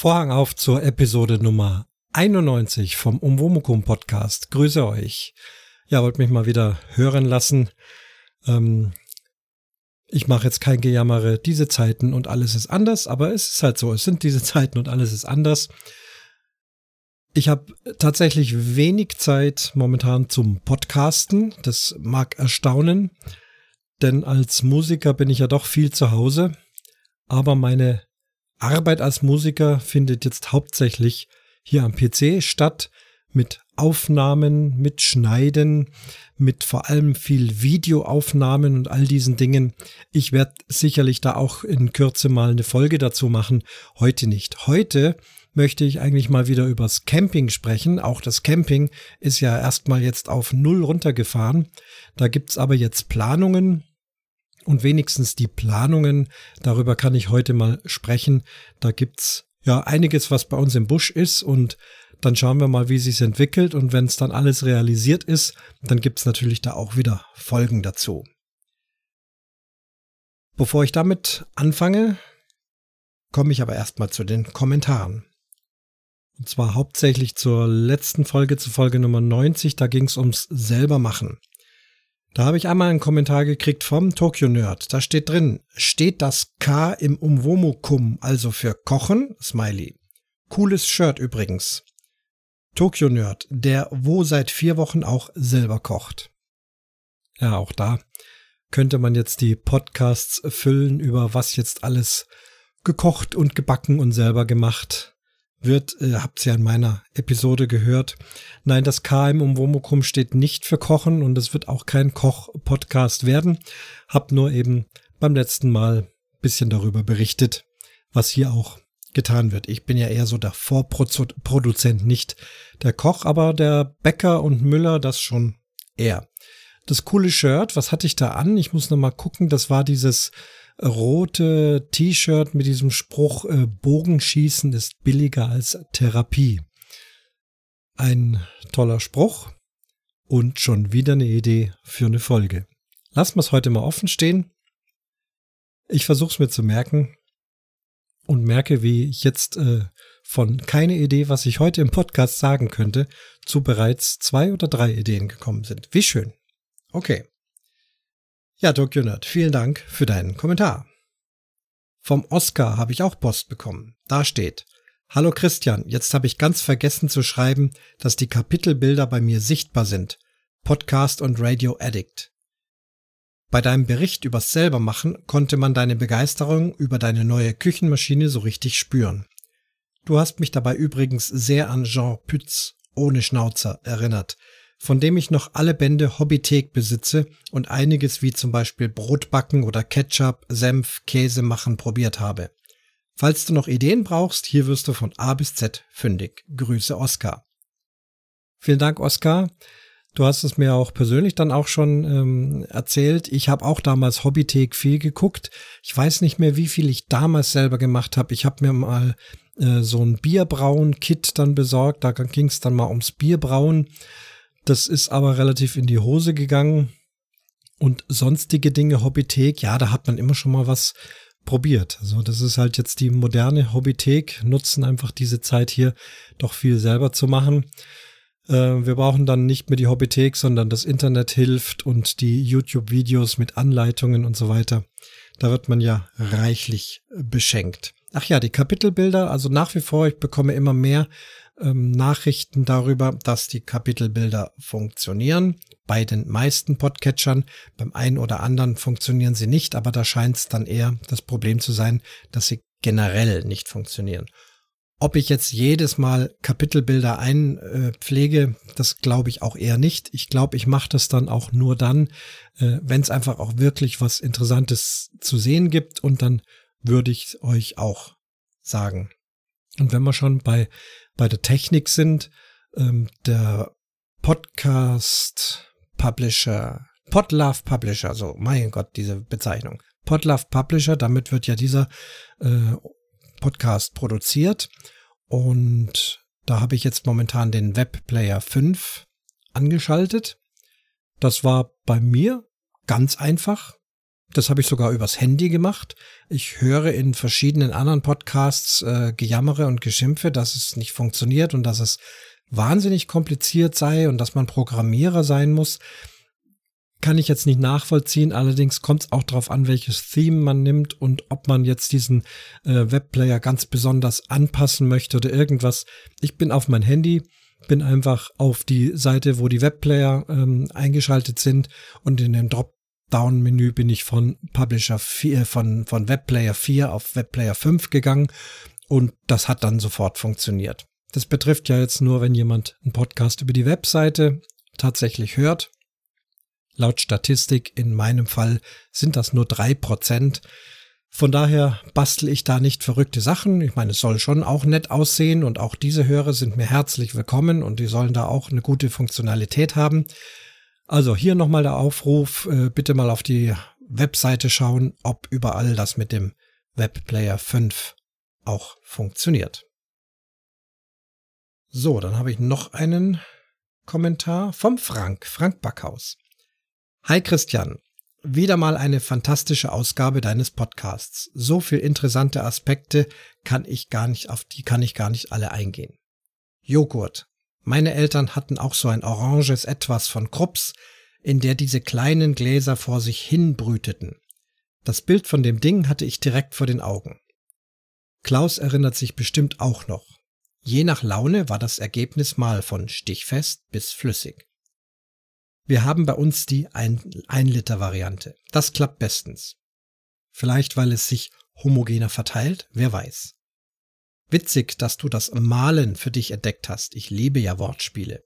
Vorhang auf zur Episode Nummer 91 vom Umwomukum Podcast. Grüße euch. Ja, wollt mich mal wieder hören lassen. Ähm, ich mache jetzt kein Gejammere, diese Zeiten und alles ist anders, aber es ist halt so, es sind diese Zeiten und alles ist anders. Ich habe tatsächlich wenig Zeit momentan zum Podcasten. Das mag erstaunen, denn als Musiker bin ich ja doch viel zu Hause. Aber meine Arbeit als Musiker findet jetzt hauptsächlich hier am PC statt mit Aufnahmen, mit Schneiden, mit vor allem viel Videoaufnahmen und all diesen Dingen. Ich werde sicherlich da auch in Kürze mal eine Folge dazu machen. Heute nicht. Heute möchte ich eigentlich mal wieder übers Camping sprechen. Auch das Camping ist ja erstmal jetzt auf Null runtergefahren. Da gibt's aber jetzt Planungen, und wenigstens die Planungen, darüber kann ich heute mal sprechen. Da gibt's ja einiges, was bei uns im Busch ist und dann schauen wir mal, wie sich's entwickelt und wenn es dann alles realisiert ist, dann gibt's natürlich da auch wieder Folgen dazu. Bevor ich damit anfange, komme ich aber erstmal zu den Kommentaren. Und zwar hauptsächlich zur letzten Folge, zu Folge Nummer 90, da ging's ums selbermachen. Da habe ich einmal einen Kommentar gekriegt vom Tokyo Nerd. Da steht drin, steht das K im Umwomukum, also für Kochen? Smiley. Cooles Shirt übrigens. Tokyo Nerd, der wo seit vier Wochen auch selber kocht. Ja, auch da könnte man jetzt die Podcasts füllen über was jetzt alles gekocht und gebacken und selber gemacht wird, äh, habt ihr ja in meiner Episode gehört. Nein, das K im Umwomukum steht nicht für Kochen und es wird auch kein Koch-Podcast werden. Hab nur eben beim letzten Mal bisschen darüber berichtet, was hier auch getan wird. Ich bin ja eher so der Vorproduzent, nicht der Koch, aber der Bäcker und Müller das schon eher. Das coole Shirt, was hatte ich da an? Ich muss noch mal gucken. Das war dieses rote T-Shirt mit diesem Spruch, äh, Bogenschießen ist billiger als Therapie. Ein toller Spruch und schon wieder eine Idee für eine Folge. Lassen wir es heute mal offen stehen. Ich versuche es mir zu merken und merke, wie ich jetzt äh, von keine Idee, was ich heute im Podcast sagen könnte, zu bereits zwei oder drei Ideen gekommen sind. Wie schön. Okay. Ja, Tokyo Nerd, vielen Dank für deinen Kommentar. Vom Oscar habe ich auch Post bekommen. Da steht, Hallo Christian, jetzt habe ich ganz vergessen zu schreiben, dass die Kapitelbilder bei mir sichtbar sind. Podcast und Radio Addict. Bei deinem Bericht übers Selbermachen konnte man deine Begeisterung über deine neue Küchenmaschine so richtig spüren. Du hast mich dabei übrigens sehr an Jean Pütz ohne Schnauzer erinnert, von dem ich noch alle Bände Hobbythek besitze und einiges wie zum Beispiel Brotbacken oder Ketchup, Senf, Käse machen probiert habe. Falls du noch Ideen brauchst, hier wirst du von A bis Z fündig. Grüße Oskar. Vielen Dank, Oskar. Du hast es mir auch persönlich dann auch schon ähm, erzählt. Ich habe auch damals Hobbythek viel geguckt. Ich weiß nicht mehr, wie viel ich damals selber gemacht habe. Ich habe mir mal äh, so ein Bierbrauen-Kit dann besorgt. Da ging es dann mal ums Bierbrauen. Das ist aber relativ in die Hose gegangen. Und sonstige Dinge, Hobbythek, ja, da hat man immer schon mal was probiert. Also das ist halt jetzt die moderne Hobbythek, nutzen einfach diese Zeit hier doch viel selber zu machen. Äh, wir brauchen dann nicht mehr die Hobbythek, sondern das Internet hilft und die YouTube-Videos mit Anleitungen und so weiter. Da wird man ja reichlich beschenkt. Ach ja, die Kapitelbilder, also nach wie vor, ich bekomme immer mehr ähm, Nachrichten darüber, dass die Kapitelbilder funktionieren. Bei den meisten Podcatchern, beim einen oder anderen funktionieren sie nicht, aber da scheint es dann eher das Problem zu sein, dass sie generell nicht funktionieren. Ob ich jetzt jedes Mal Kapitelbilder einpflege, das glaube ich auch eher nicht. Ich glaube, ich mache das dann auch nur dann, äh, wenn es einfach auch wirklich was Interessantes zu sehen gibt und dann würde ich euch auch sagen. Und wenn wir schon bei bei der Technik sind. Ähm, der Podcast Publisher, Podlove Publisher, so mein Gott, diese Bezeichnung. Podlove Publisher, damit wird ja dieser äh, Podcast produziert. Und da habe ich jetzt momentan den Webplayer 5 angeschaltet. Das war bei mir ganz einfach. Das habe ich sogar übers Handy gemacht. Ich höre in verschiedenen anderen Podcasts äh, Gejammere und Geschimpfe, dass es nicht funktioniert und dass es wahnsinnig kompliziert sei und dass man Programmierer sein muss. Kann ich jetzt nicht nachvollziehen. Allerdings kommt es auch darauf an, welches Theme man nimmt und ob man jetzt diesen äh, Webplayer ganz besonders anpassen möchte oder irgendwas. Ich bin auf mein Handy, bin einfach auf die Seite, wo die Webplayer ähm, eingeschaltet sind und in den Drop Down-Menü bin ich von Publisher 4, von, von Webplayer 4 auf Webplayer 5 gegangen und das hat dann sofort funktioniert. Das betrifft ja jetzt nur, wenn jemand einen Podcast über die Webseite tatsächlich hört. Laut Statistik in meinem Fall sind das nur drei Prozent. Von daher bastel ich da nicht verrückte Sachen. Ich meine, es soll schon auch nett aussehen und auch diese Hörer sind mir herzlich willkommen und die sollen da auch eine gute Funktionalität haben. Also hier nochmal der Aufruf, äh, bitte mal auf die Webseite schauen, ob überall das mit dem Webplayer 5 auch funktioniert. So, dann habe ich noch einen Kommentar vom Frank, Frank Backhaus. Hi Christian, wieder mal eine fantastische Ausgabe deines Podcasts. So viel interessante Aspekte kann ich gar nicht, auf die kann ich gar nicht alle eingehen. Joghurt, meine Eltern hatten auch so ein oranges Etwas von Krups, in der diese kleinen Gläser vor sich hin brüteten. Das Bild von dem Ding hatte ich direkt vor den Augen. Klaus erinnert sich bestimmt auch noch. Je nach Laune war das Ergebnis mal von stichfest bis flüssig. Wir haben bei uns die 1-Liter-Variante. Das klappt bestens. Vielleicht, weil es sich homogener verteilt, wer weiß. Witzig, dass du das Malen für dich entdeckt hast. Ich liebe ja Wortspiele.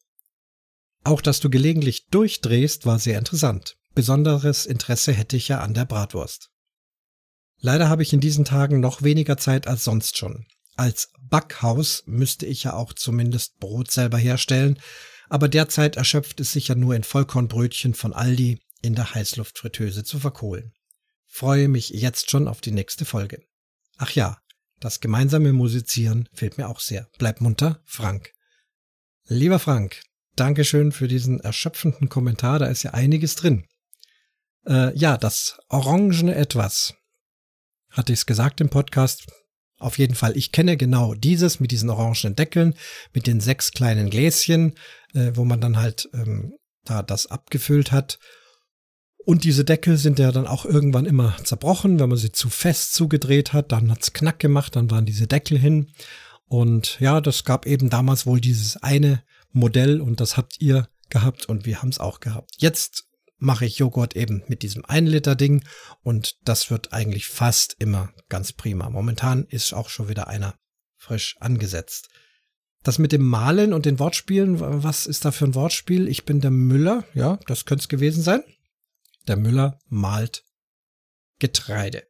Auch, dass du gelegentlich durchdrehst, war sehr interessant. Besonderes Interesse hätte ich ja an der Bratwurst. Leider habe ich in diesen Tagen noch weniger Zeit als sonst schon. Als Backhaus müsste ich ja auch zumindest Brot selber herstellen, aber derzeit erschöpft es sich ja nur in Vollkornbrötchen von Aldi in der Heißluftfritteuse zu verkohlen. Freue mich jetzt schon auf die nächste Folge. Ach ja, das gemeinsame Musizieren fehlt mir auch sehr. Bleib munter, Frank. Lieber Frank, Dankeschön für diesen erschöpfenden Kommentar, da ist ja einiges drin. Äh, ja, das orangene Etwas. Hatte ich es gesagt im Podcast? Auf jeden Fall, ich kenne genau dieses mit diesen orangenen Deckeln, mit den sechs kleinen Gläschen, äh, wo man dann halt ähm, da das abgefüllt hat. Und diese Deckel sind ja dann auch irgendwann immer zerbrochen, wenn man sie zu fest zugedreht hat, dann hat's knack gemacht, dann waren diese Deckel hin. Und ja, das gab eben damals wohl dieses eine Modell und das habt ihr gehabt und wir haben es auch gehabt. Jetzt mache ich Joghurt eben mit diesem 1 Liter Ding und das wird eigentlich fast immer ganz prima. Momentan ist auch schon wieder einer frisch angesetzt. Das mit dem Malen und den Wortspielen, was ist da für ein Wortspiel? Ich bin der Müller, ja, das könnte es gewesen sein. Der Müller malt Getreide.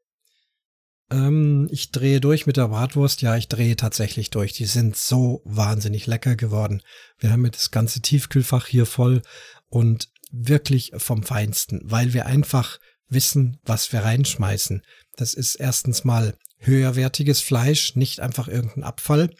Ähm, ich drehe durch mit der Bratwurst. Ja, ich drehe tatsächlich durch. Die sind so wahnsinnig lecker geworden. Wir haben jetzt das ganze Tiefkühlfach hier voll und wirklich vom Feinsten, weil wir einfach wissen, was wir reinschmeißen. Das ist erstens mal höherwertiges Fleisch, nicht einfach irgendein Abfall.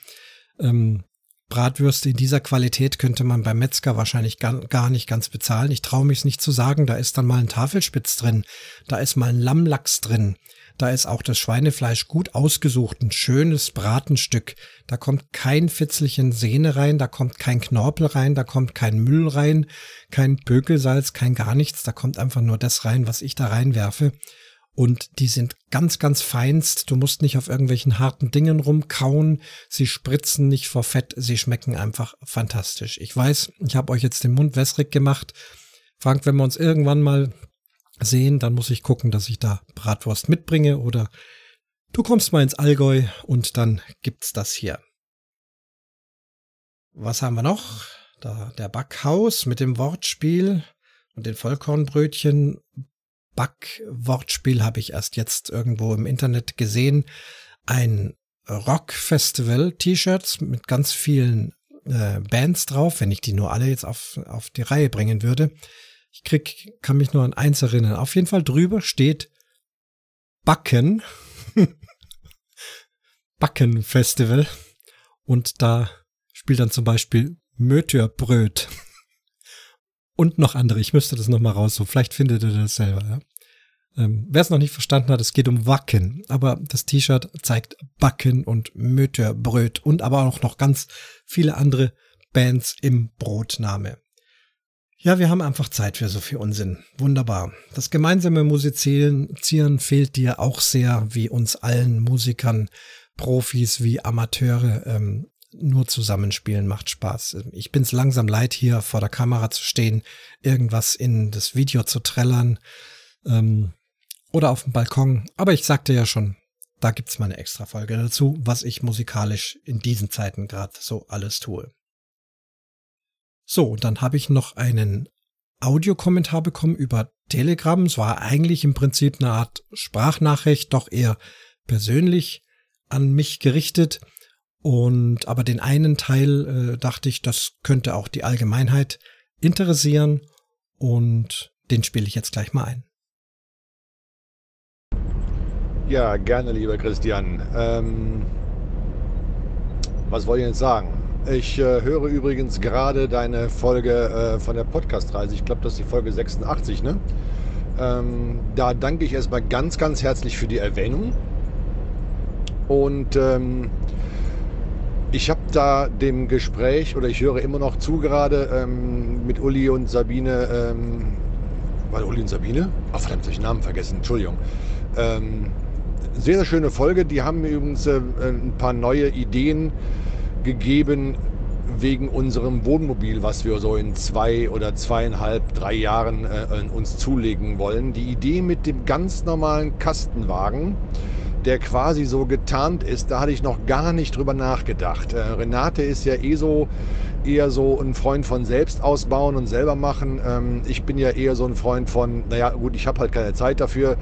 Ähm, Bratwürste in dieser Qualität könnte man beim Metzger wahrscheinlich gar, nicht ganz bezahlen. Ich traue mich nicht zu sagen, da ist dann mal ein Tafelspitz drin, da ist mal ein Lammlachs drin, da ist auch das Schweinefleisch gut ausgesucht, ein schönes Bratenstück. Da kommt kein Fitzelchen Sehne rein, da kommt kein Knorpel rein, da kommt kein Müll rein, kein Pökelsalz, kein gar nichts, da kommt einfach nur das rein, was ich da reinwerfe und die sind ganz, ganz feinst. Du musst nicht auf irgendwelchen harten Dingen rumkauen. Sie spritzen nicht vor Fett. Sie schmecken einfach fantastisch. Ich weiß, ich habe euch jetzt den Mund wässrig gemacht. Frank, wenn wir uns irgendwann mal sehen, dann muss ich gucken, dass ich da Bratwurst mitbringe oder du kommst mal ins Allgäu und dann gibt's das hier. Was haben wir noch? Da der Backhaus mit dem Wortspiel und den Vollkornbrötchen Back-Wortspiel habe ich erst jetzt irgendwo im Internet gesehen. Ein Rock-Festival-T-Shirts mit ganz vielen äh, Bands drauf, wenn ich die nur alle jetzt auf, auf die Reihe bringen würde. Ich krieg, kann mich nur an eins erinnern. Auf jeden Fall drüber steht Backen. Backen Festival. Und da spielt dann zum Beispiel Mötürbröt und noch andere. Ich müsste das noch mal raussuchen. Vielleicht findet ihr das selber. Ja? Ähm, Wer es noch nicht verstanden hat, es geht um Wacken, aber das T-Shirt zeigt Backen und Mütterbröt und aber auch noch ganz viele andere Bands im Brotname. Ja, wir haben einfach Zeit für so viel Unsinn. Wunderbar. Das gemeinsame Musizieren fehlt dir auch sehr, wie uns allen Musikern, Profis wie Amateure. Ähm, nur zusammenspielen macht Spaß. Ich bin's langsam leid, hier vor der Kamera zu stehen, irgendwas in das Video zu trällern. Ähm, oder auf dem Balkon. Aber ich sagte ja schon, da gibt's mal eine extra Folge dazu, was ich musikalisch in diesen Zeiten gerade so alles tue. So, und dann habe ich noch einen Audiokommentar bekommen über Telegram. Es war eigentlich im Prinzip eine Art Sprachnachricht, doch eher persönlich an mich gerichtet. Und aber den einen Teil äh, dachte ich, das könnte auch die Allgemeinheit interessieren und den spiele ich jetzt gleich mal ein. Ja, gerne, lieber Christian. Ähm, was wollte ich jetzt sagen? Ich äh, höre übrigens gerade deine Folge äh, von der Podcast-Reise. Ich glaube, das ist die Folge 86, ne? Ähm, da danke ich erstmal ganz, ganz herzlich für die Erwähnung. Und ähm, ich habe da dem Gespräch, oder ich höre immer noch zu gerade ähm, mit Uli und Sabine. Ähm, war Uli und Sabine? Ach, verdammt, ich den Namen vergessen. Entschuldigung. Ähm, sehr, sehr schöne Folge. Die haben mir übrigens äh, ein paar neue Ideen gegeben wegen unserem Wohnmobil, was wir so in zwei oder zweieinhalb, drei Jahren äh, uns zulegen wollen. Die Idee mit dem ganz normalen Kastenwagen, der quasi so getarnt ist, da hatte ich noch gar nicht drüber nachgedacht. Äh, Renate ist ja eh so eher so ein Freund von selbst ausbauen und selber machen. Ähm, ich bin ja eher so ein Freund von, naja gut, ich habe halt keine Zeit dafür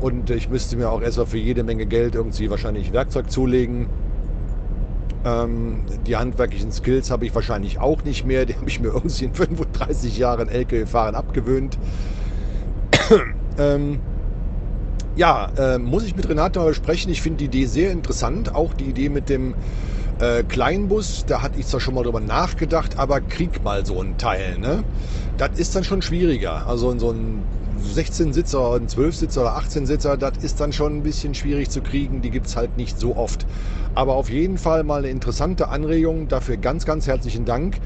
und ich müsste mir auch erstmal für jede Menge Geld irgendwie wahrscheinlich Werkzeug zulegen. Ähm, die handwerklichen Skills habe ich wahrscheinlich auch nicht mehr. Die habe ich mir irgendwie in 35 Jahren LKW-Fahren abgewöhnt. ähm, ja, äh, muss ich mit Renate mal besprechen. Ich finde die Idee sehr interessant. Auch die Idee mit dem äh, Kleinbus, da hatte ich zwar schon mal drüber nachgedacht, aber krieg mal so ein Teil. Ne? Das ist dann schon schwieriger. Also in so ein 16-Sitzer, ein 12-Sitzer oder 18-Sitzer, das ist dann schon ein bisschen schwierig zu kriegen. Die gibt es halt nicht so oft. Aber auf jeden Fall mal eine interessante Anregung. Dafür ganz, ganz herzlichen Dank.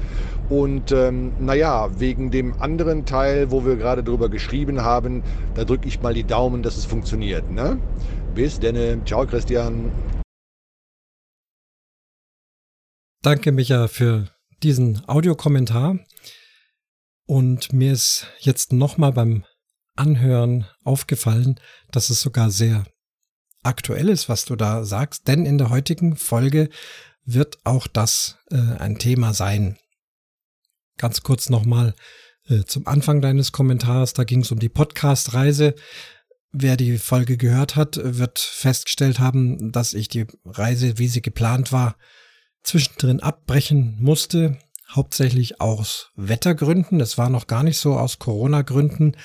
Und ähm, naja, wegen dem anderen Teil, wo wir gerade drüber geschrieben haben, da drücke ich mal die Daumen, dass es funktioniert. Ne? Bis denn. Ciao, Christian. Danke, Micha, für diesen Audiokommentar. Und mir ist jetzt nochmal beim Anhören aufgefallen, dass es sogar sehr aktuell ist, was du da sagst, denn in der heutigen Folge wird auch das äh, ein Thema sein. Ganz kurz nochmal äh, zum Anfang deines Kommentars, da ging es um die Podcast-Reise. Wer die Folge gehört hat, wird festgestellt haben, dass ich die Reise, wie sie geplant war, zwischendrin abbrechen musste, hauptsächlich aus Wettergründen. Es war noch gar nicht so aus Corona-Gründen.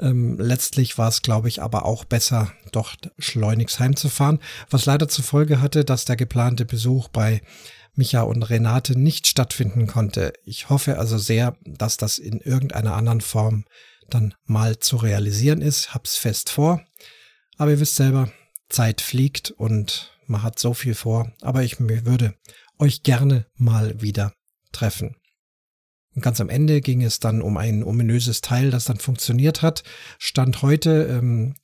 Ähm, letztlich war es, glaube ich, aber auch besser, doch schleunigst heimzufahren, was leider zur Folge hatte, dass der geplante Besuch bei Micha und Renate nicht stattfinden konnte. Ich hoffe also sehr, dass das in irgendeiner anderen Form dann mal zu realisieren ist. Hab's fest vor. Aber ihr wisst selber, Zeit fliegt und man hat so viel vor. Aber ich würde euch gerne mal wieder treffen. Und ganz am Ende ging es dann um ein ominöses Teil, das dann funktioniert hat. Stand heute, ähm,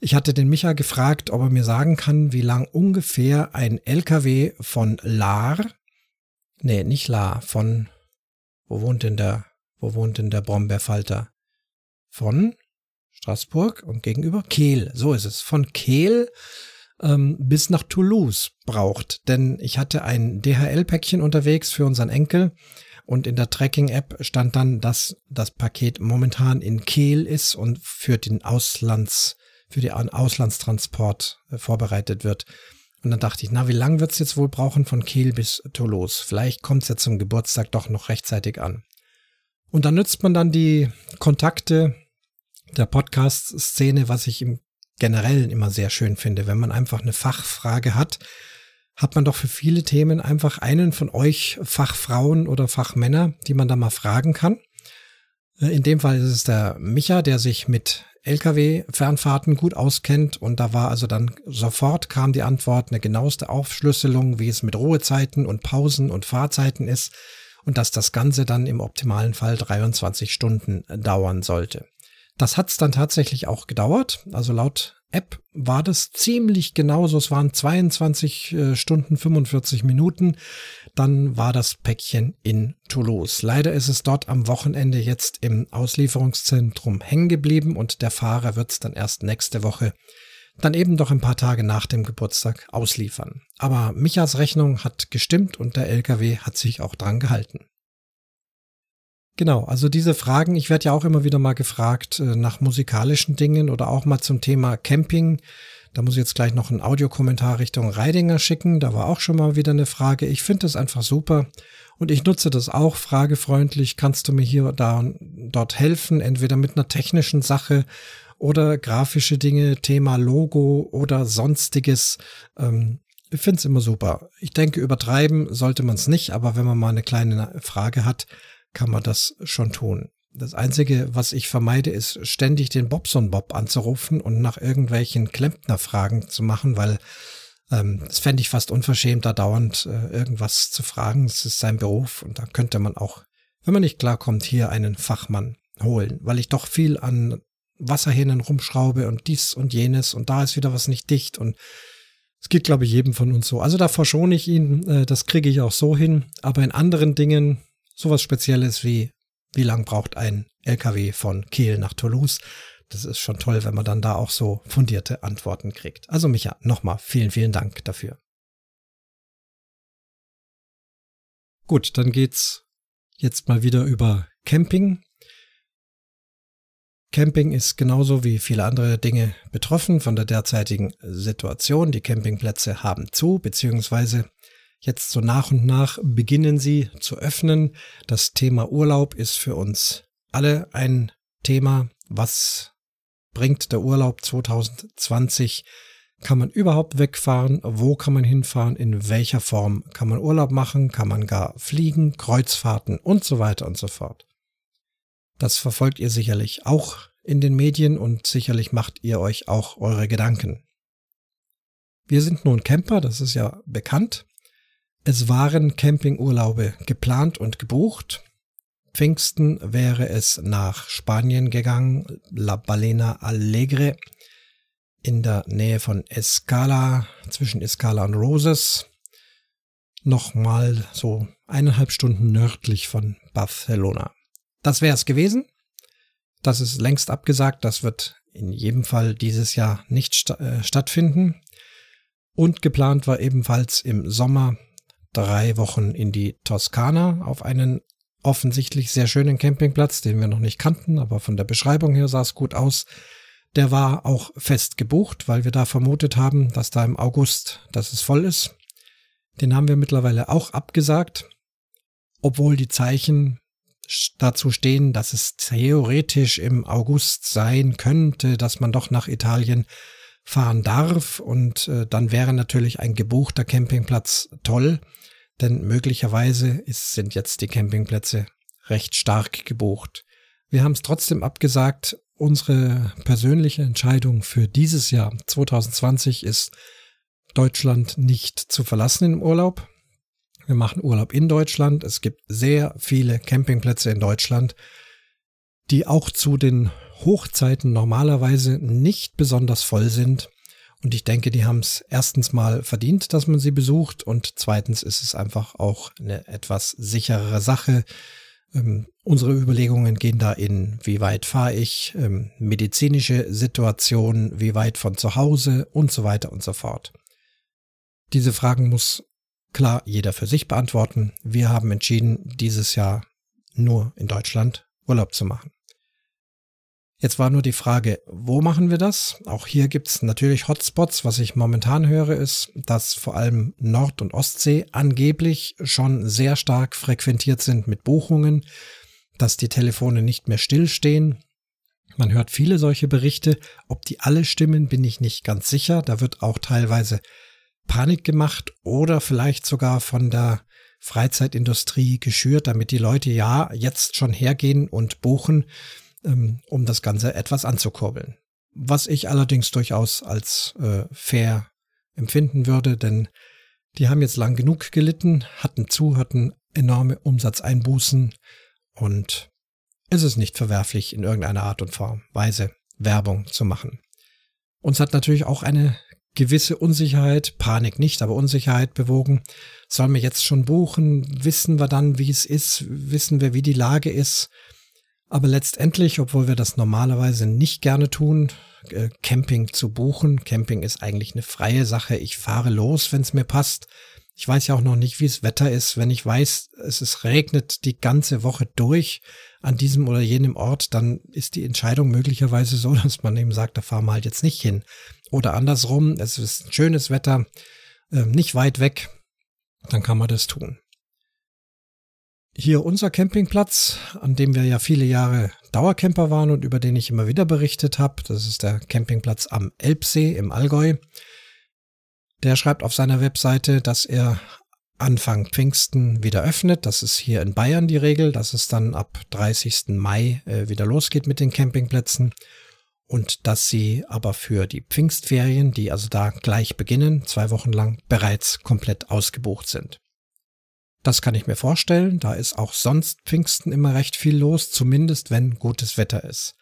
ich hatte den Micha gefragt, ob er mir sagen kann, wie lang ungefähr ein LKW von Lahr, nee, nicht Lahr, von, wo wohnt denn der, wo wohnt denn der Brombeerfalter? Von Straßburg und gegenüber Kehl, so ist es, von Kehl ähm, bis nach Toulouse braucht. Denn ich hatte ein DHL-Päckchen unterwegs für unseren Enkel und in der Tracking-App stand dann, dass das Paket momentan in Kehl ist und für den Auslands, für den Auslandstransport äh, vorbereitet wird. Und dann dachte ich, na, wie lang wird's jetzt wohl brauchen von Kehl bis Toulouse? Vielleicht kommt's ja zum Geburtstag doch noch rechtzeitig an. Und dann nützt man dann die Kontakte der Podcast-Szene, was ich im generell immer sehr schön finde, wenn man einfach eine Fachfrage hat, hat man doch für viele Themen einfach einen von euch Fachfrauen oder Fachmänner, die man da mal fragen kann. Äh, in dem Fall ist es der Micha, der sich mit Lkw-Fernfahrten gut auskennt und da war also dann sofort kam die Antwort eine genaueste Aufschlüsselung, wie es mit Ruhezeiten und Pausen und Fahrzeiten ist und dass das Ganze dann im optimalen Fall 23 Stunden dauern sollte. Das hat's dann tatsächlich auch gedauert. Also laut App war das ziemlich genauso. Es waren 22 äh, Stunden 45 Minuten. Dann war das Päckchen in Toulouse. Leider ist es dort am Wochenende jetzt im Auslieferungszentrum hängen geblieben und der Fahrer wird es dann erst nächste Woche dann eben doch ein paar Tage nach dem Geburtstag ausliefern. Aber Michas Rechnung hat gestimmt und der LKW hat sich auch dran gehalten. Genau, also diese Fragen, ich werde ja auch immer wieder mal gefragt äh, nach musikalischen Dingen oder auch mal zum Thema Camping. Da muss ich jetzt gleich noch einen Audiokommentar Richtung Reidinger schicken. Da war auch schon mal wieder eine Frage. Ich finde das einfach super und ich nutze das auch fragefreundlich. Kannst du mir hier da dort helfen? Entweder mit einer technischen Sache oder grafische Dinge, Thema Logo oder sonstiges. Ähm, ich finde es immer super. Ich denke, übertreiben sollte man es nicht, aber wenn man mal eine kleine Frage hat, kann man das schon tun. Das Einzige, was ich vermeide, ist ständig den Bobson Bob anzurufen und nach irgendwelchen Klempnerfragen zu machen, weil ähm, das fände ich fast unverschämt, da dauernd äh, irgendwas zu fragen. Es ist sein Beruf und da könnte man auch, wenn man nicht klarkommt, hier einen Fachmann holen, weil ich doch viel an Wasserhähnen rumschraube und dies und jenes und da ist wieder was nicht dicht und es geht, glaube ich, jedem von uns so. Also da verschone ich ihn, äh, das kriege ich auch so hin, aber in anderen Dingen, sowas Spezielles wie, wie lang braucht ein LKW von Kiel nach Toulouse? Das ist schon toll, wenn man dann da auch so fundierte Antworten kriegt. Also Micha, nochmal vielen, vielen Dank dafür. Gut, dann geht's jetzt mal wieder über Camping. Camping ist genauso wie viele andere Dinge betroffen von der derzeitigen Situation. Die Campingplätze haben zu, beziehungsweise Jetzt so nach und nach beginnen sie zu öffnen. Das Thema Urlaub ist für uns alle ein Thema. Was bringt der Urlaub 2020? Kann man überhaupt wegfahren? Wo kann man hinfahren? In welcher Form kann man Urlaub machen? Kann man gar fliegen, Kreuzfahrten und so weiter und so fort? Das verfolgt ihr sicherlich auch in den Medien und sicherlich macht ihr euch auch eure Gedanken. Wir sind nun Camper, das ist ja bekannt. Es waren Campingurlaube geplant und gebucht. Pfingsten wäre es nach Spanien gegangen, La Balena Alegre in der Nähe von Escala, zwischen Escala und Roses. Nochmal so eineinhalb Stunden nördlich von Barcelona. Das wäre es gewesen. Das ist längst abgesagt. Das wird in jedem Fall dieses Jahr nicht sta äh, stattfinden. Und geplant war ebenfalls im Sommer drei Wochen in die Toskana auf einen offensichtlich sehr schönen Campingplatz, den wir noch nicht kannten, aber von der Beschreibung her sah es gut aus. Der war auch fest gebucht, weil wir da vermutet haben, dass da im August, dass es voll ist. Den haben wir mittlerweile auch abgesagt, obwohl die Zeichen dazu stehen, dass es theoretisch im August sein könnte, dass man doch nach Italien fahren darf und äh, dann wäre natürlich ein gebuchter Campingplatz toll denn möglicherweise ist, sind jetzt die Campingplätze recht stark gebucht. Wir haben es trotzdem abgesagt. Unsere persönliche Entscheidung für dieses Jahr 2020 ist, Deutschland nicht zu verlassen im Urlaub. Wir machen Urlaub in Deutschland. Es gibt sehr viele Campingplätze in Deutschland, die auch zu den Hochzeiten normalerweise nicht besonders voll sind. Und ich denke, die haben es erstens mal verdient, dass man sie besucht und zweitens ist es einfach auch eine etwas sicherere Sache. Ähm, unsere Überlegungen gehen da in, wie weit fahre ich, ähm, medizinische Situation, wie weit von zu Hause und so weiter und so fort. Diese Fragen muss klar jeder für sich beantworten. Wir haben entschieden, dieses Jahr nur in Deutschland Urlaub zu machen. Jetzt war nur die Frage, wo machen wir das? Auch hier gibt es natürlich Hotspots. Was ich momentan höre, ist, dass vor allem Nord- und Ostsee angeblich schon sehr stark frequentiert sind mit Buchungen, dass die Telefone nicht mehr stillstehen. Man hört viele solche Berichte. Ob die alle stimmen, bin ich nicht ganz sicher. Da wird auch teilweise Panik gemacht oder vielleicht sogar von der Freizeitindustrie geschürt, damit die Leute ja jetzt schon hergehen und buchen ähm, um das Ganze etwas anzukurbeln. Was ich allerdings durchaus als äh, fair empfinden würde, denn die haben jetzt lang genug gelitten, hatten zu, hatten enorme Umsatzeinbußen und es ist nicht verwerflich, in irgendeiner Art und Weise Werbung zu machen. Uns hat natürlich auch eine gewisse Unsicherheit, Panik nicht, aber Unsicherheit bewogen. Sollen wir jetzt schon buchen? Wissen wir dann, wie es ist? Wissen wir, wie die Lage ist? Aber letztendlich, obwohl wir das normalerweise nicht gerne tun, äh, Camping zu buchen. Camping ist eigentlich eine freie Sache. Ich fahre los, wenn es mir passt. Ich weiß ja auch noch nicht, wie es Wetter ist. Wenn ich weiß, es ist regnet die ganze Woche durch an diesem oder jenem Ort, dann ist die Entscheidung möglicherweise so, dass man eben sagt, da fahren wir halt jetzt nicht hin. Oder andersrum, es ist schönes Wetter, äh, nicht weit weg, dann kann man das tun. Hier unser Campingplatz, an dem wir ja viele Jahre Dauercamper waren und über den ich immer wieder berichtet habe. Das ist der Campingplatz am Elbsee im Allgäu. Der schreibt auf seiner Webseite, dass er Anfang Pfingsten wieder öffnet. Das ist hier in Bayern die Regel, dass es dann ab 30. Mai äh, wieder losgeht mit den Campingplätzen und dass sie aber für die Pfingstferien, die also da gleich beginnen, zwei Wochen lang bereits komplett ausgebucht sind. Das kann ich mir vorstellen. Da ist auch sonst Pfingsten immer recht viel los, zumindest wenn gutes Wetter ist.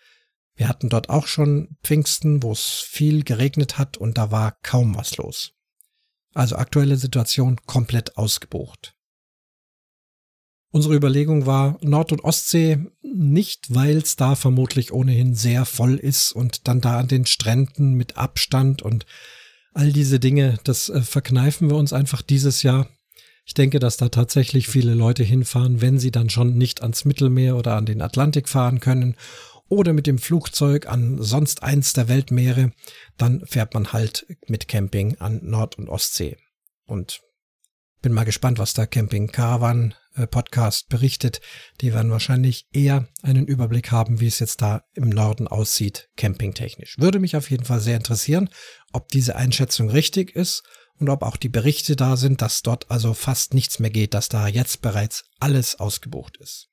Wir hatten dort auch schon Pfingsten, wo es viel geregnet hat und da war kaum was los. Also aktuelle Situation komplett ausgebucht. Unsere Überlegung war Nord- und Ostsee nicht, weil es da vermutlich ohnehin sehr voll ist und dann da an den Stränden mit Abstand und all diese Dinge, das äh, verkneifen wir uns einfach dieses Jahr. Ich denke, dass da tatsächlich viele Leute hinfahren, wenn sie dann schon nicht ans Mittelmeer oder an den Atlantik fahren können oder mit dem Flugzeug an sonst eins der Weltmeere, dann fährt man halt mit Camping an Nord- und Ostsee. Und bin mal gespannt, was der Camping Caravan äh, Podcast berichtet. Die werden wahrscheinlich eher einen Überblick haben, wie es jetzt da im Norden aussieht, campingtechnisch. Würde mich auf jeden Fall sehr interessieren, ob diese Einschätzung richtig ist und ob auch die Berichte da sind, dass dort also fast nichts mehr geht, dass da jetzt bereits alles ausgebucht ist.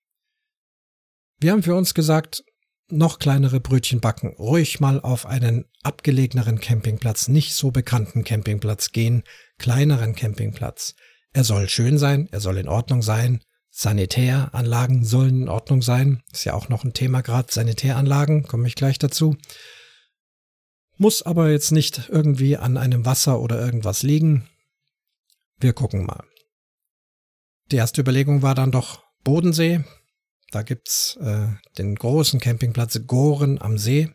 Wir haben für uns gesagt, noch kleinere Brötchen backen, ruhig mal auf einen abgelegeneren Campingplatz, nicht so bekannten Campingplatz gehen, kleineren Campingplatz. Er soll schön sein, er soll in Ordnung sein, Sanitäranlagen sollen in Ordnung sein, ist ja auch noch ein Thema gerade, Sanitäranlagen, komme ich gleich dazu muss aber jetzt nicht irgendwie an einem Wasser oder irgendwas liegen. Wir gucken mal. Die erste Überlegung war dann doch Bodensee. Da gibt's äh, den großen Campingplatz Goren am See,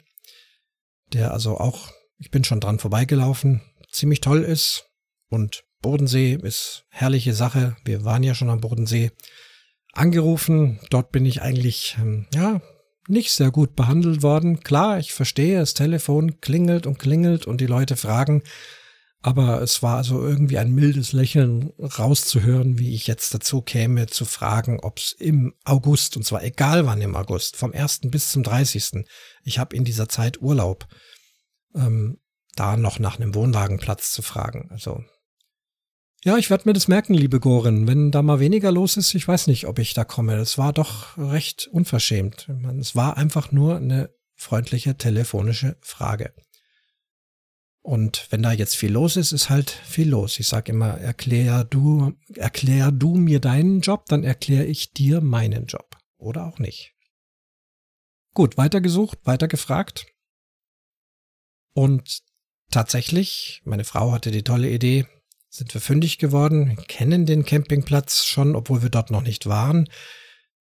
der also auch, ich bin schon dran vorbeigelaufen, ziemlich toll ist. Und Bodensee ist herrliche Sache. Wir waren ja schon am Bodensee angerufen. Dort bin ich eigentlich, ähm, ja, nicht sehr gut behandelt worden. Klar, ich verstehe, das Telefon klingelt und klingelt und die Leute fragen, aber es war also irgendwie ein mildes Lächeln rauszuhören, wie ich jetzt dazu käme, zu fragen, ob es im August, und zwar egal wann im August, vom 1. bis zum 30. Ich habe in dieser Zeit Urlaub, ähm, da noch nach einem Wohnwagenplatz zu fragen. Also ja, ich werde mir das merken, liebe Gorin. Wenn da mal weniger los ist, ich weiß nicht, ob ich da komme. Das war doch recht unverschämt. Es war einfach nur eine freundliche telefonische Frage. Und wenn da jetzt viel los ist, ist halt viel los. Ich sage immer, erklär du, erklär du mir deinen Job, dann erkläre ich dir meinen Job. Oder auch nicht. Gut, weitergesucht, weitergefragt. Und tatsächlich, meine Frau hatte die tolle Idee, sind wir fündig geworden, kennen den Campingplatz schon, obwohl wir dort noch nicht waren.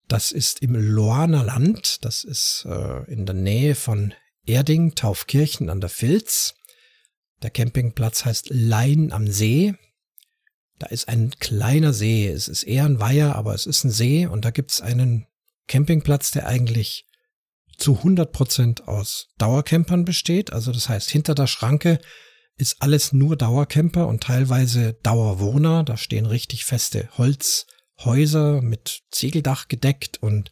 Das ist im Loaner Land, das ist äh, in der Nähe von Erding, Taufkirchen an der Filz. Der Campingplatz heißt Lein am See. Da ist ein kleiner See, es ist eher ein Weiher, aber es ist ein See und da gibt's einen Campingplatz, der eigentlich zu 100 Prozent aus Dauercampern besteht. Also das heißt, hinter der Schranke ist alles nur Dauercamper und teilweise Dauerwohner. Da stehen richtig feste Holzhäuser mit Ziegeldach gedeckt und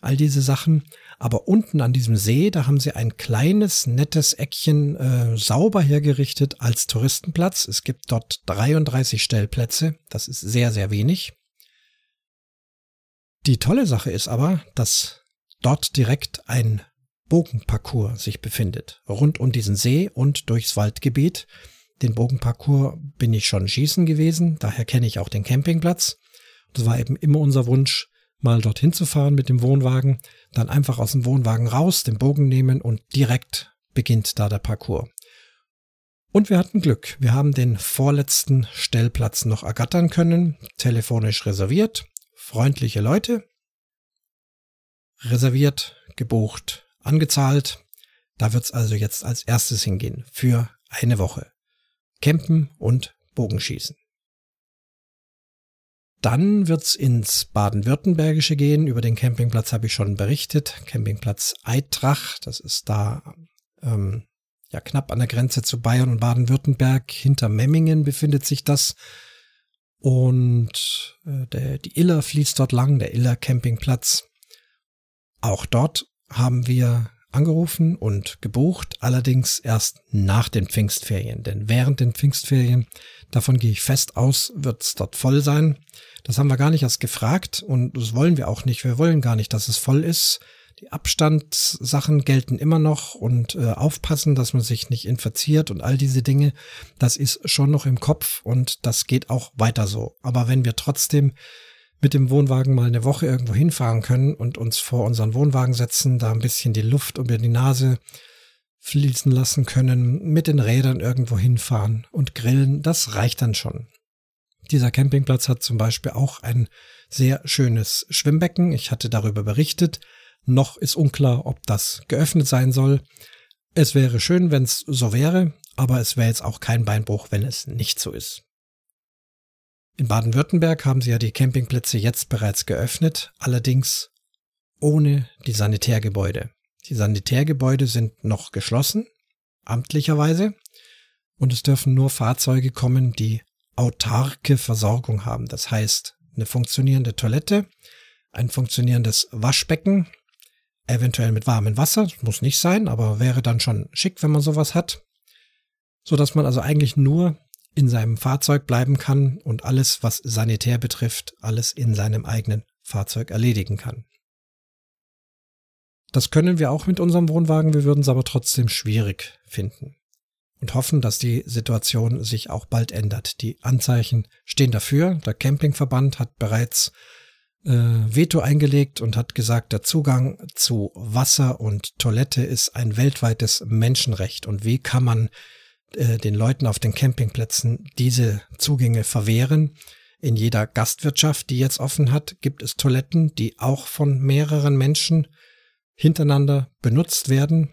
all diese Sachen. Aber unten an diesem See, da haben sie ein kleines, nettes Eckchen äh, sauber hergerichtet als Touristenplatz. Es gibt dort 33 Stellplätze. Das ist sehr, sehr wenig. Die tolle Sache ist aber, dass dort direkt ein Bogenparcours sich befindet, rund um diesen See und durchs Waldgebiet. Den Bogenparcours bin ich schon schießen gewesen, daher kenne ich auch den Campingplatz. Das war eben immer unser Wunsch, mal dorthin zu fahren mit dem Wohnwagen, dann einfach aus dem Wohnwagen raus, den Bogen nehmen und direkt beginnt da der Parcours. Und wir hatten Glück. Wir haben den vorletzten Stellplatz noch ergattern können, telefonisch reserviert, freundliche Leute, reserviert, gebucht, angezahlt. Da wird's also jetzt als erstes hingehen für eine Woche. Campen und Bogenschießen. Dann wird's ins Baden-Württembergische gehen. Über den Campingplatz habe ich schon berichtet. Campingplatz Eitrach, das ist da ähm, ja knapp an der Grenze zu Bayern und Baden-Württemberg. Hinter Memmingen befindet sich das. Und äh, der, die Iller fließt dort lang, der Iller Campingplatz. Auch dort haben wir angerufen und gebucht, allerdings erst nach den Pfingstferien. Denn während den Pfingstferien, davon gehe ich fest aus, wird es dort voll sein. Das haben wir gar nicht erst gefragt und das wollen wir auch nicht. Wir wollen gar nicht, dass es voll ist. Die Abstandssachen gelten immer noch und äh, aufpassen, dass man sich nicht infiziert und all diese Dinge, das ist schon noch im Kopf und das geht auch weiter so. Aber wenn wir trotzdem mit dem Wohnwagen mal eine Woche irgendwo hinfahren können und uns vor unseren Wohnwagen setzen, da ein bisschen die Luft über die Nase fließen lassen können, mit den Rädern irgendwo hinfahren und grillen, das reicht dann schon. Dieser Campingplatz hat zum Beispiel auch ein sehr schönes Schwimmbecken. Ich hatte darüber berichtet. Noch ist unklar, ob das geöffnet sein soll. Es wäre schön, wenn es so wäre, aber es wäre jetzt auch kein Beinbruch, wenn es nicht so ist. In Baden-Württemberg haben sie ja die Campingplätze jetzt bereits geöffnet, allerdings ohne die Sanitärgebäude. Die Sanitärgebäude sind noch geschlossen, amtlicherweise, und es dürfen nur Fahrzeuge kommen, die autarke Versorgung haben. Das heißt, eine funktionierende Toilette, ein funktionierendes Waschbecken, eventuell mit warmem Wasser, muss nicht sein, aber wäre dann schon schick, wenn man sowas hat, so dass man also eigentlich nur in seinem Fahrzeug bleiben kann und alles, was sanitär betrifft, alles in seinem eigenen Fahrzeug erledigen kann. Das können wir auch mit unserem Wohnwagen, wir würden es aber trotzdem schwierig finden und hoffen, dass die Situation sich auch bald ändert. Die Anzeichen stehen dafür. Der Campingverband hat bereits äh, Veto eingelegt und hat gesagt, der Zugang zu Wasser und Toilette ist ein weltweites Menschenrecht. Und wie kann man äh, den Leuten auf den Campingplätzen diese Zugänge verwehren? In jeder Gastwirtschaft, die jetzt offen hat, gibt es Toiletten, die auch von mehreren Menschen hintereinander benutzt werden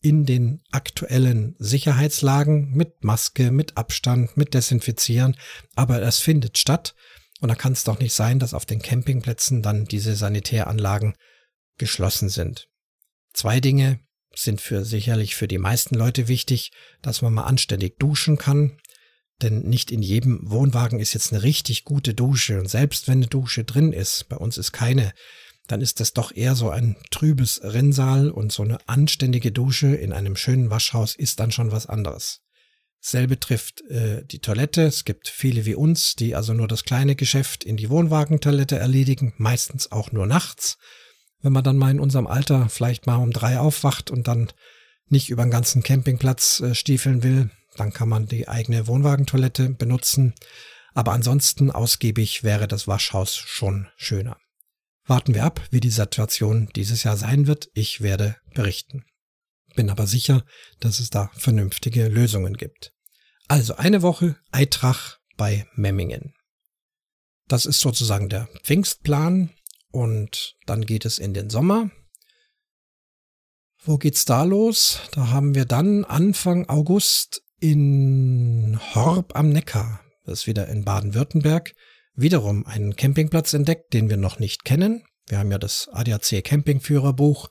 in den aktuellen Sicherheitslagen mit Maske, mit Abstand, mit Desinfizieren. Aber es findet statt und da kann es doch nicht sein, dass auf den Campingplätzen dann diese Sanitäranlagen geschlossen sind. Zwei Dinge sind für sicherlich für die meisten Leute wichtig, dass man mal anständig duschen kann. Denn nicht in jedem Wohnwagen ist jetzt eine richtig gute Dusche. Und selbst wenn eine Dusche drin ist, bei uns ist keine, dann ist das doch eher so ein trübes Rinnsal und so eine anständige Dusche in einem schönen Waschhaus ist dann schon was anderes. Selbe trifft äh, die Toilette. Es gibt viele wie uns, die also nur das kleine Geschäft in die Wohnwagentoilette erledigen, meistens auch nur nachts. Wenn man dann mal in unserem Alter vielleicht mal um drei aufwacht und dann nicht über den ganzen Campingplatz äh, stiefeln will, dann kann man die eigene Wohnwagentoilette benutzen. Aber ansonsten ausgiebig wäre das Waschhaus schon schöner. Warten wir ab, wie die Situation dieses Jahr sein wird. Ich werde berichten. Bin aber sicher, dass es da vernünftige Lösungen gibt. Also eine Woche Eitrach bei Memmingen. Das ist sozusagen der Pfingstplan und dann geht es in den Sommer. Wo geht's da los? Da haben wir dann Anfang August in Horb am Neckar, das ist wieder in Baden-Württemberg, wiederum einen Campingplatz entdeckt, den wir noch nicht kennen. Wir haben ja das ADAC Campingführerbuch.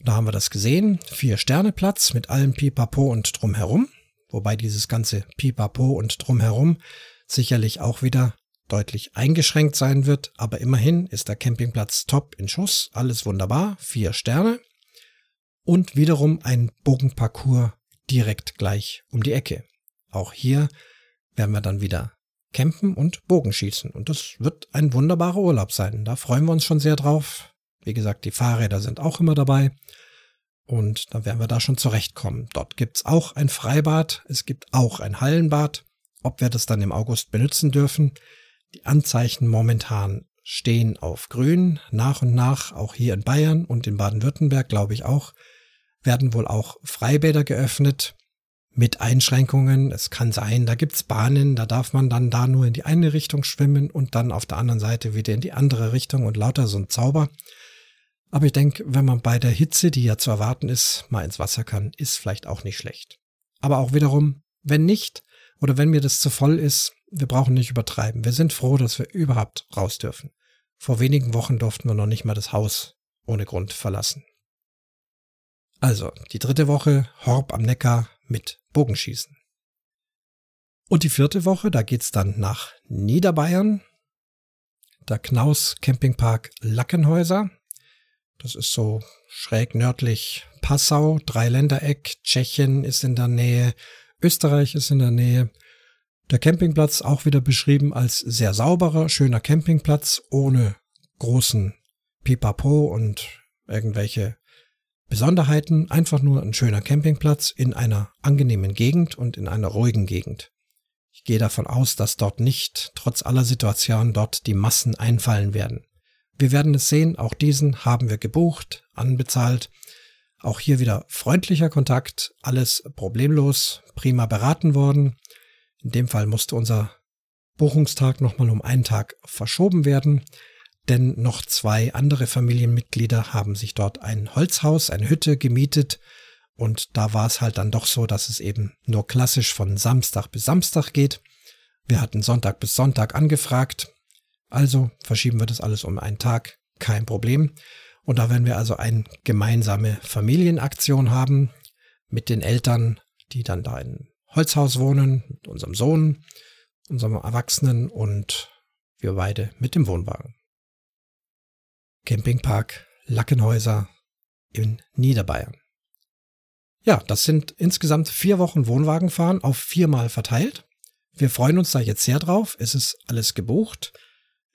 Da haben wir das gesehen. Vier Sterne Platz mit allem Pipapo und drumherum wobei dieses ganze Pipapo und drumherum sicherlich auch wieder deutlich eingeschränkt sein wird, aber immerhin ist der Campingplatz top in Schuss, alles wunderbar, vier Sterne und wiederum ein Bogenparcours direkt gleich um die Ecke. Auch hier werden wir dann wieder campen und Bogenschießen und das wird ein wunderbarer Urlaub sein. Da freuen wir uns schon sehr drauf. Wie gesagt, die Fahrräder sind auch immer dabei. Und dann werden wir da schon zurechtkommen. Dort gibt's auch ein Freibad, es gibt auch ein Hallenbad. Ob wir das dann im August benutzen dürfen, die Anzeichen momentan stehen auf grün. Nach und nach, auch hier in Bayern und in Baden-Württemberg, glaube ich auch, werden wohl auch Freibäder geöffnet mit Einschränkungen. Es kann sein, da gibt's Bahnen, da darf man dann da nur in die eine Richtung schwimmen und dann auf der anderen Seite wieder in die andere Richtung und lauter so ein Zauber. Aber ich denke, wenn man bei der Hitze, die ja zu erwarten ist, mal ins Wasser kann, ist vielleicht auch nicht schlecht. Aber auch wiederum, wenn nicht oder wenn mir das zu voll ist, wir brauchen nicht übertreiben. Wir sind froh, dass wir überhaupt raus dürfen. Vor wenigen Wochen durften wir noch nicht mal das Haus ohne Grund verlassen. Also, die dritte Woche Horb am Neckar mit Bogenschießen. Und die vierte Woche, da geht's dann nach Niederbayern, der Knaus Campingpark Lackenhäuser. Das ist so schräg nördlich Passau, Dreiländereck, Tschechien ist in der Nähe, Österreich ist in der Nähe. Der Campingplatz auch wieder beschrieben als sehr sauberer, schöner Campingplatz ohne großen Pipapo und irgendwelche Besonderheiten. Einfach nur ein schöner Campingplatz in einer angenehmen Gegend und in einer ruhigen Gegend. Ich gehe davon aus, dass dort nicht, trotz aller Situationen, dort die Massen einfallen werden. Wir werden es sehen, auch diesen haben wir gebucht, anbezahlt. Auch hier wieder freundlicher Kontakt, alles problemlos, prima beraten worden. In dem Fall musste unser Buchungstag nochmal um einen Tag verschoben werden, denn noch zwei andere Familienmitglieder haben sich dort ein Holzhaus, eine Hütte gemietet und da war es halt dann doch so, dass es eben nur klassisch von Samstag bis Samstag geht. Wir hatten Sonntag bis Sonntag angefragt, also verschieben wir das alles um einen Tag, kein Problem. Und da werden wir also eine gemeinsame Familienaktion haben mit den Eltern, die dann da in Holzhaus wohnen, mit unserem Sohn, unserem Erwachsenen und wir beide mit dem Wohnwagen. Campingpark Lackenhäuser in Niederbayern. Ja, das sind insgesamt vier Wochen Wohnwagenfahren auf viermal verteilt. Wir freuen uns da jetzt sehr drauf. Es ist alles gebucht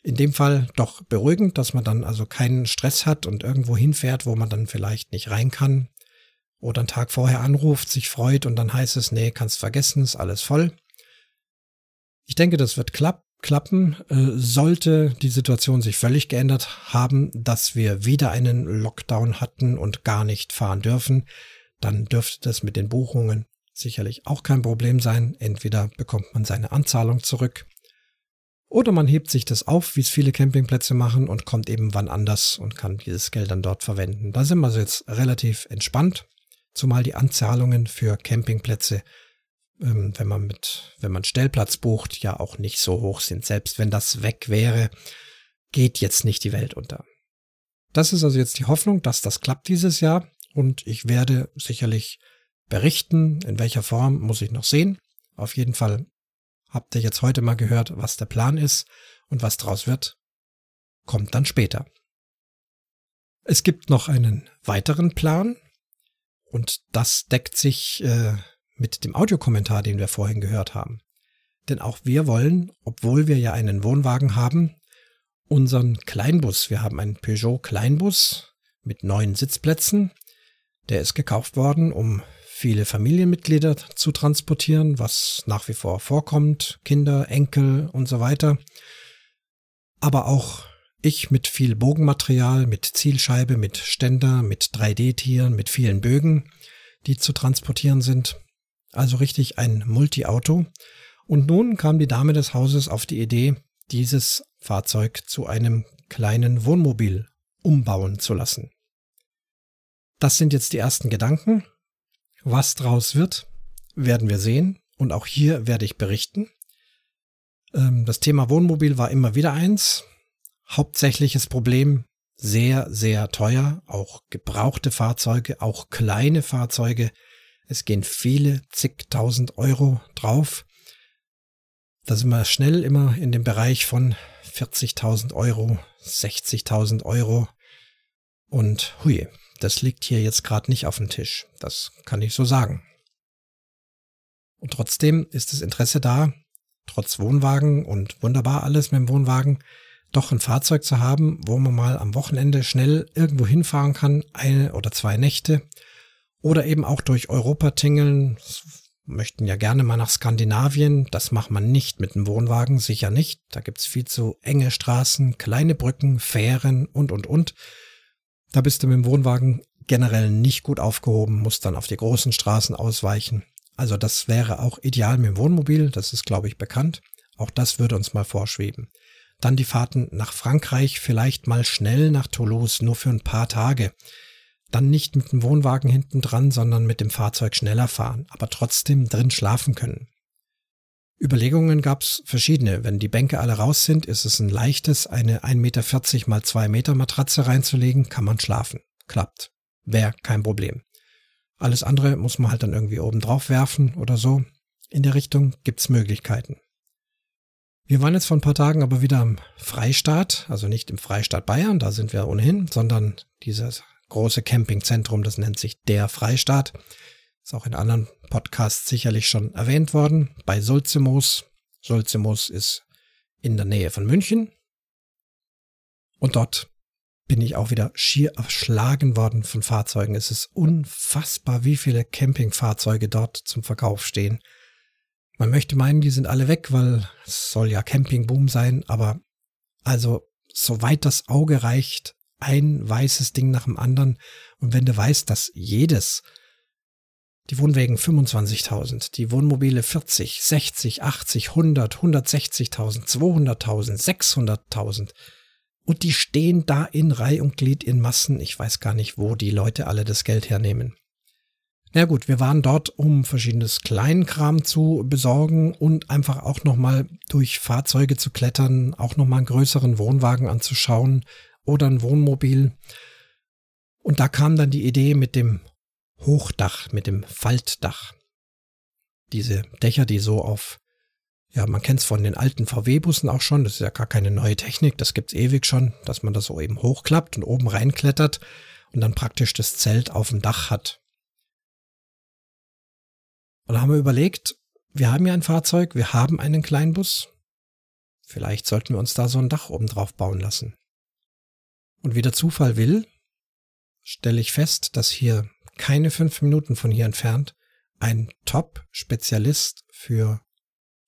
in dem Fall doch beruhigend, dass man dann also keinen Stress hat und irgendwo hinfährt, wo man dann vielleicht nicht rein kann. Oder einen Tag vorher anruft, sich freut und dann heißt es, nee, kannst vergessen, ist alles voll. Ich denke, das wird klapp klappen. Äh, sollte die Situation sich völlig geändert haben, dass wir wieder einen Lockdown hatten und gar nicht fahren dürfen, dann dürfte das mit den Buchungen sicherlich auch kein Problem sein. Entweder bekommt man seine Anzahlung zurück oder man hebt sich das auf, wie es viele Campingplätze machen und kommt eben wann anders und kann dieses Geld dann dort verwenden. Da sind wir also jetzt relativ entspannt, zumal die Anzahlungen für Campingplätze, ähm, wenn man mit, wenn man Stellplatz bucht, ja auch nicht so hoch sind. Selbst wenn das weg wäre, geht jetzt nicht die Welt unter. Das ist also jetzt die Hoffnung, dass das klappt dieses Jahr und ich werde sicherlich berichten, in welcher Form muss ich noch sehen. Auf jeden Fall Habt ihr jetzt heute mal gehört, was der Plan ist und was draus wird? Kommt dann später. Es gibt noch einen weiteren Plan und das deckt sich äh, mit dem Audiokommentar, den wir vorhin gehört haben. Denn auch wir wollen, obwohl wir ja einen Wohnwagen haben, unseren Kleinbus, wir haben einen Peugeot Kleinbus mit neun Sitzplätzen, der ist gekauft worden, um viele Familienmitglieder zu transportieren, was nach wie vor vorkommt, Kinder, Enkel und so weiter. Aber auch ich mit viel Bogenmaterial, mit Zielscheibe, mit Ständer, mit 3D-Tieren, mit vielen Bögen, die zu transportieren sind. Also richtig ein Multi-Auto. Und nun kam die Dame des Hauses auf die Idee, dieses Fahrzeug zu einem kleinen Wohnmobil umbauen zu lassen. Das sind jetzt die ersten Gedanken. Was draus wird, werden wir sehen. Und auch hier werde ich berichten. Ähm, das Thema Wohnmobil war immer wieder eins. Hauptsächliches Problem, sehr, sehr teuer. Auch gebrauchte Fahrzeuge, auch kleine Fahrzeuge. Es gehen viele zigtausend Euro drauf. Da sind wir schnell immer in dem Bereich von 40.000 Euro, 60.000 Euro. Und hui, das liegt hier jetzt gerade nicht auf dem Tisch. Das kann ich so sagen. Und trotzdem ist das Interesse da, trotz Wohnwagen und wunderbar alles mit dem Wohnwagen, doch ein Fahrzeug zu haben, wo man mal am Wochenende schnell irgendwo hinfahren kann, eine oder zwei Nächte oder eben auch durch Europa tingeln. Möchten ja gerne mal nach Skandinavien. Das macht man nicht mit einem Wohnwagen, sicher nicht. Da gibt's viel zu enge Straßen, kleine Brücken, Fähren und, und, und. Da bist du mit dem Wohnwagen generell nicht gut aufgehoben, musst dann auf die großen Straßen ausweichen. Also das wäre auch ideal mit dem Wohnmobil, das ist, glaube ich, bekannt. Auch das würde uns mal vorschweben. Dann die Fahrten nach Frankreich, vielleicht mal schnell nach Toulouse, nur für ein paar Tage. Dann nicht mit dem Wohnwagen hinten dran, sondern mit dem Fahrzeug schneller fahren, aber trotzdem drin schlafen können. Überlegungen gab's verschiedene. Wenn die Bänke alle raus sind, ist es ein leichtes, eine 1,40 Meter mal 2 Meter Matratze reinzulegen, kann man schlafen. Klappt. Wäre kein Problem. Alles andere muss man halt dann irgendwie oben drauf werfen oder so. In der Richtung gibt's Möglichkeiten. Wir waren jetzt vor ein paar Tagen aber wieder im Freistaat, also nicht im Freistaat Bayern, da sind wir ohnehin, sondern dieses große Campingzentrum, das nennt sich der Freistaat. Ist auch in anderen Podcasts sicherlich schon erwähnt worden. Bei Sulzimos. Sulzimos ist in der Nähe von München. Und dort bin ich auch wieder schier erschlagen worden von Fahrzeugen. Es ist unfassbar, wie viele Campingfahrzeuge dort zum Verkauf stehen. Man möchte meinen, die sind alle weg, weil es soll ja Campingboom sein, aber also soweit das Auge reicht, ein weißes Ding nach dem anderen. Und wenn du weißt, dass jedes, die Wohnwägen 25.000, die Wohnmobile 40, 60, 80, 100, 160.000, 200.000, 600.000 und die stehen da in Reih und Glied in Massen. Ich weiß gar nicht, wo die Leute alle das Geld hernehmen. Na gut, wir waren dort, um verschiedenes Kleinkram zu besorgen und einfach auch nochmal durch Fahrzeuge zu klettern, auch nochmal einen größeren Wohnwagen anzuschauen oder ein Wohnmobil. Und da kam dann die Idee mit dem Hochdach, mit dem Faltdach. Diese Dächer, die so auf, ja, man kennt es von den alten VW-Bussen auch schon, das ist ja gar keine neue Technik, das gibt's ewig schon, dass man das so eben hochklappt und oben reinklettert und dann praktisch das Zelt auf dem Dach hat. Und da haben wir überlegt, wir haben ja ein Fahrzeug, wir haben einen Kleinbus. Vielleicht sollten wir uns da so ein Dach oben drauf bauen lassen. Und wie der Zufall will, stelle ich fest, dass hier keine fünf Minuten von hier entfernt ein Top-Spezialist für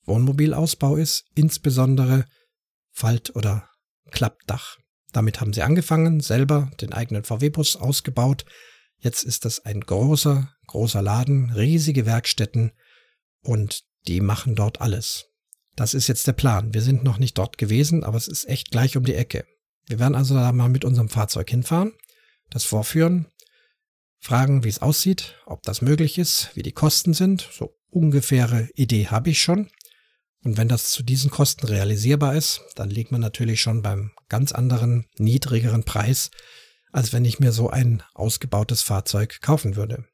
Wohnmobilausbau ist, insbesondere Falt- oder Klappdach. Damit haben sie angefangen, selber den eigenen VW-Bus ausgebaut, Jetzt ist das ein großer, großer Laden, riesige Werkstätten und die machen dort alles. Das ist jetzt der Plan. Wir sind noch nicht dort gewesen, aber es ist echt gleich um die Ecke. Wir werden also da mal mit unserem Fahrzeug hinfahren, das vorführen, fragen, wie es aussieht, ob das möglich ist, wie die Kosten sind. So ungefähre Idee habe ich schon. Und wenn das zu diesen Kosten realisierbar ist, dann liegt man natürlich schon beim ganz anderen, niedrigeren Preis, als wenn ich mir so ein ausgebautes Fahrzeug kaufen würde.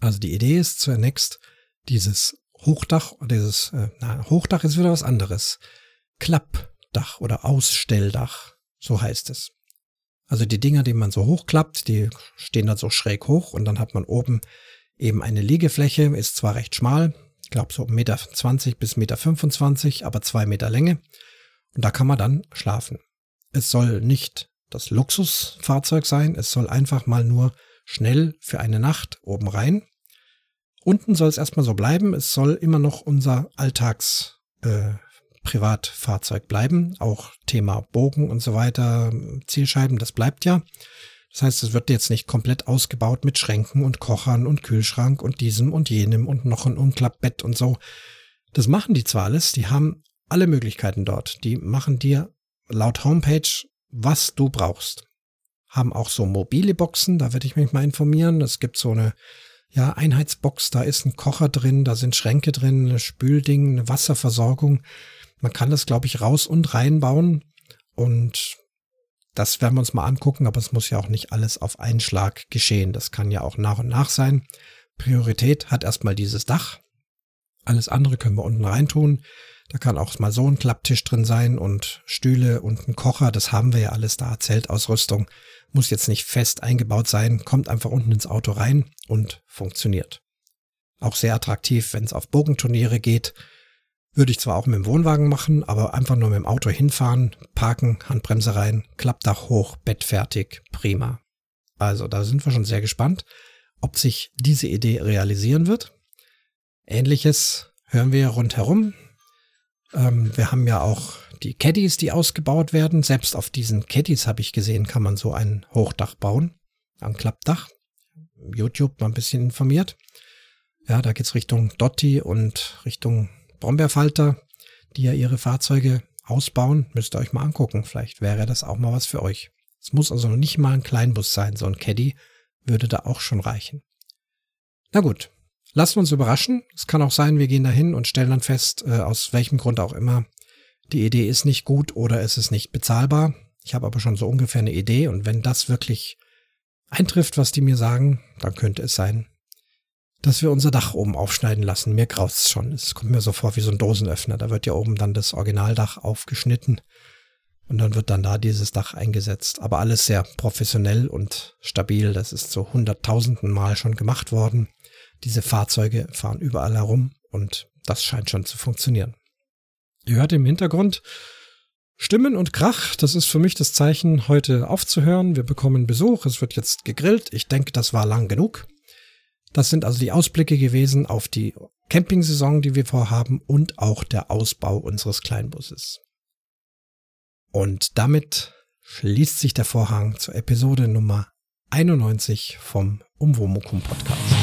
Also die Idee ist zunächst dieses Hochdach, dieses, äh, na, Hochdach ist wieder was anderes. Klappdach oder Ausstelldach, so heißt es. Also die Dinger, die man so hochklappt, die stehen dann so schräg hoch und dann hat man oben eben eine Liegefläche, ist zwar recht schmal, ich glaube so 1,20 Meter bis 1,25 Meter, aber zwei Meter Länge. Und da kann man dann schlafen. Es soll nicht das Luxusfahrzeug sein. Es soll einfach mal nur schnell für eine Nacht oben rein. Unten soll es erstmal so bleiben. Es soll immer noch unser Alltags äh, Privatfahrzeug bleiben. Auch Thema Bogen und so weiter, Zielscheiben, das bleibt ja. Das heißt, es wird jetzt nicht komplett ausgebaut mit Schränken und Kochern und Kühlschrank und diesem und jenem und noch ein Umklappbett und so. Das machen die zwar alles, die haben alle Möglichkeiten dort. Die machen dir laut Homepage was du brauchst. Haben auch so mobile Boxen, da werde ich mich mal informieren. Es gibt so eine ja, Einheitsbox, da ist ein Kocher drin, da sind Schränke drin, ein Spülding, eine Wasserversorgung. Man kann das, glaube ich, raus und reinbauen. Und das werden wir uns mal angucken, aber es muss ja auch nicht alles auf einen Schlag geschehen. Das kann ja auch nach und nach sein. Priorität hat erstmal dieses Dach. Alles andere können wir unten reintun. Da kann auch mal so ein Klapptisch drin sein und Stühle und ein Kocher. Das haben wir ja alles da. Zeltausrüstung muss jetzt nicht fest eingebaut sein. Kommt einfach unten ins Auto rein und funktioniert. Auch sehr attraktiv, wenn es auf Bogenturniere geht. Würde ich zwar auch mit dem Wohnwagen machen, aber einfach nur mit dem Auto hinfahren, parken, Handbremse rein, Klappdach hoch, Bett fertig, prima. Also da sind wir schon sehr gespannt, ob sich diese Idee realisieren wird. Ähnliches hören wir rundherum. Ähm, wir haben ja auch die Caddies, die ausgebaut werden. Selbst auf diesen Caddies habe ich gesehen, kann man so ein Hochdach bauen. Ein Klappdach. YouTube mal ein bisschen informiert. Ja, da geht's Richtung Dotti und Richtung Brombeerfalter, die ja ihre Fahrzeuge ausbauen. Müsst ihr euch mal angucken. Vielleicht wäre das auch mal was für euch. Es muss also noch nicht mal ein Kleinbus sein. So ein Caddy würde da auch schon reichen. Na gut, lassen wir uns überraschen. Es kann auch sein, wir gehen dahin und stellen dann fest, äh, aus welchem Grund auch immer, die Idee ist nicht gut oder es ist nicht bezahlbar. Ich habe aber schon so ungefähr eine Idee und wenn das wirklich eintrifft, was die mir sagen, dann könnte es sein, dass wir unser Dach oben aufschneiden lassen. Mir graust schon. Es kommt mir so vor wie so ein Dosenöffner. Da wird ja oben dann das Originaldach aufgeschnitten und dann wird dann da dieses Dach eingesetzt. Aber alles sehr professionell und stabil. Das ist so hunderttausenden Mal schon gemacht worden. Diese Fahrzeuge fahren überall herum und das scheint schon zu funktionieren. Ihr hört im Hintergrund Stimmen und Krach. Das ist für mich das Zeichen, heute aufzuhören. Wir bekommen Besuch. Es wird jetzt gegrillt. Ich denke, das war lang genug. Das sind also die Ausblicke gewesen auf die Campingsaison, die wir vorhaben und auch der Ausbau unseres Kleinbusses. Und damit schließt sich der Vorhang zur Episode Nummer 91 vom Umwomukum Podcast.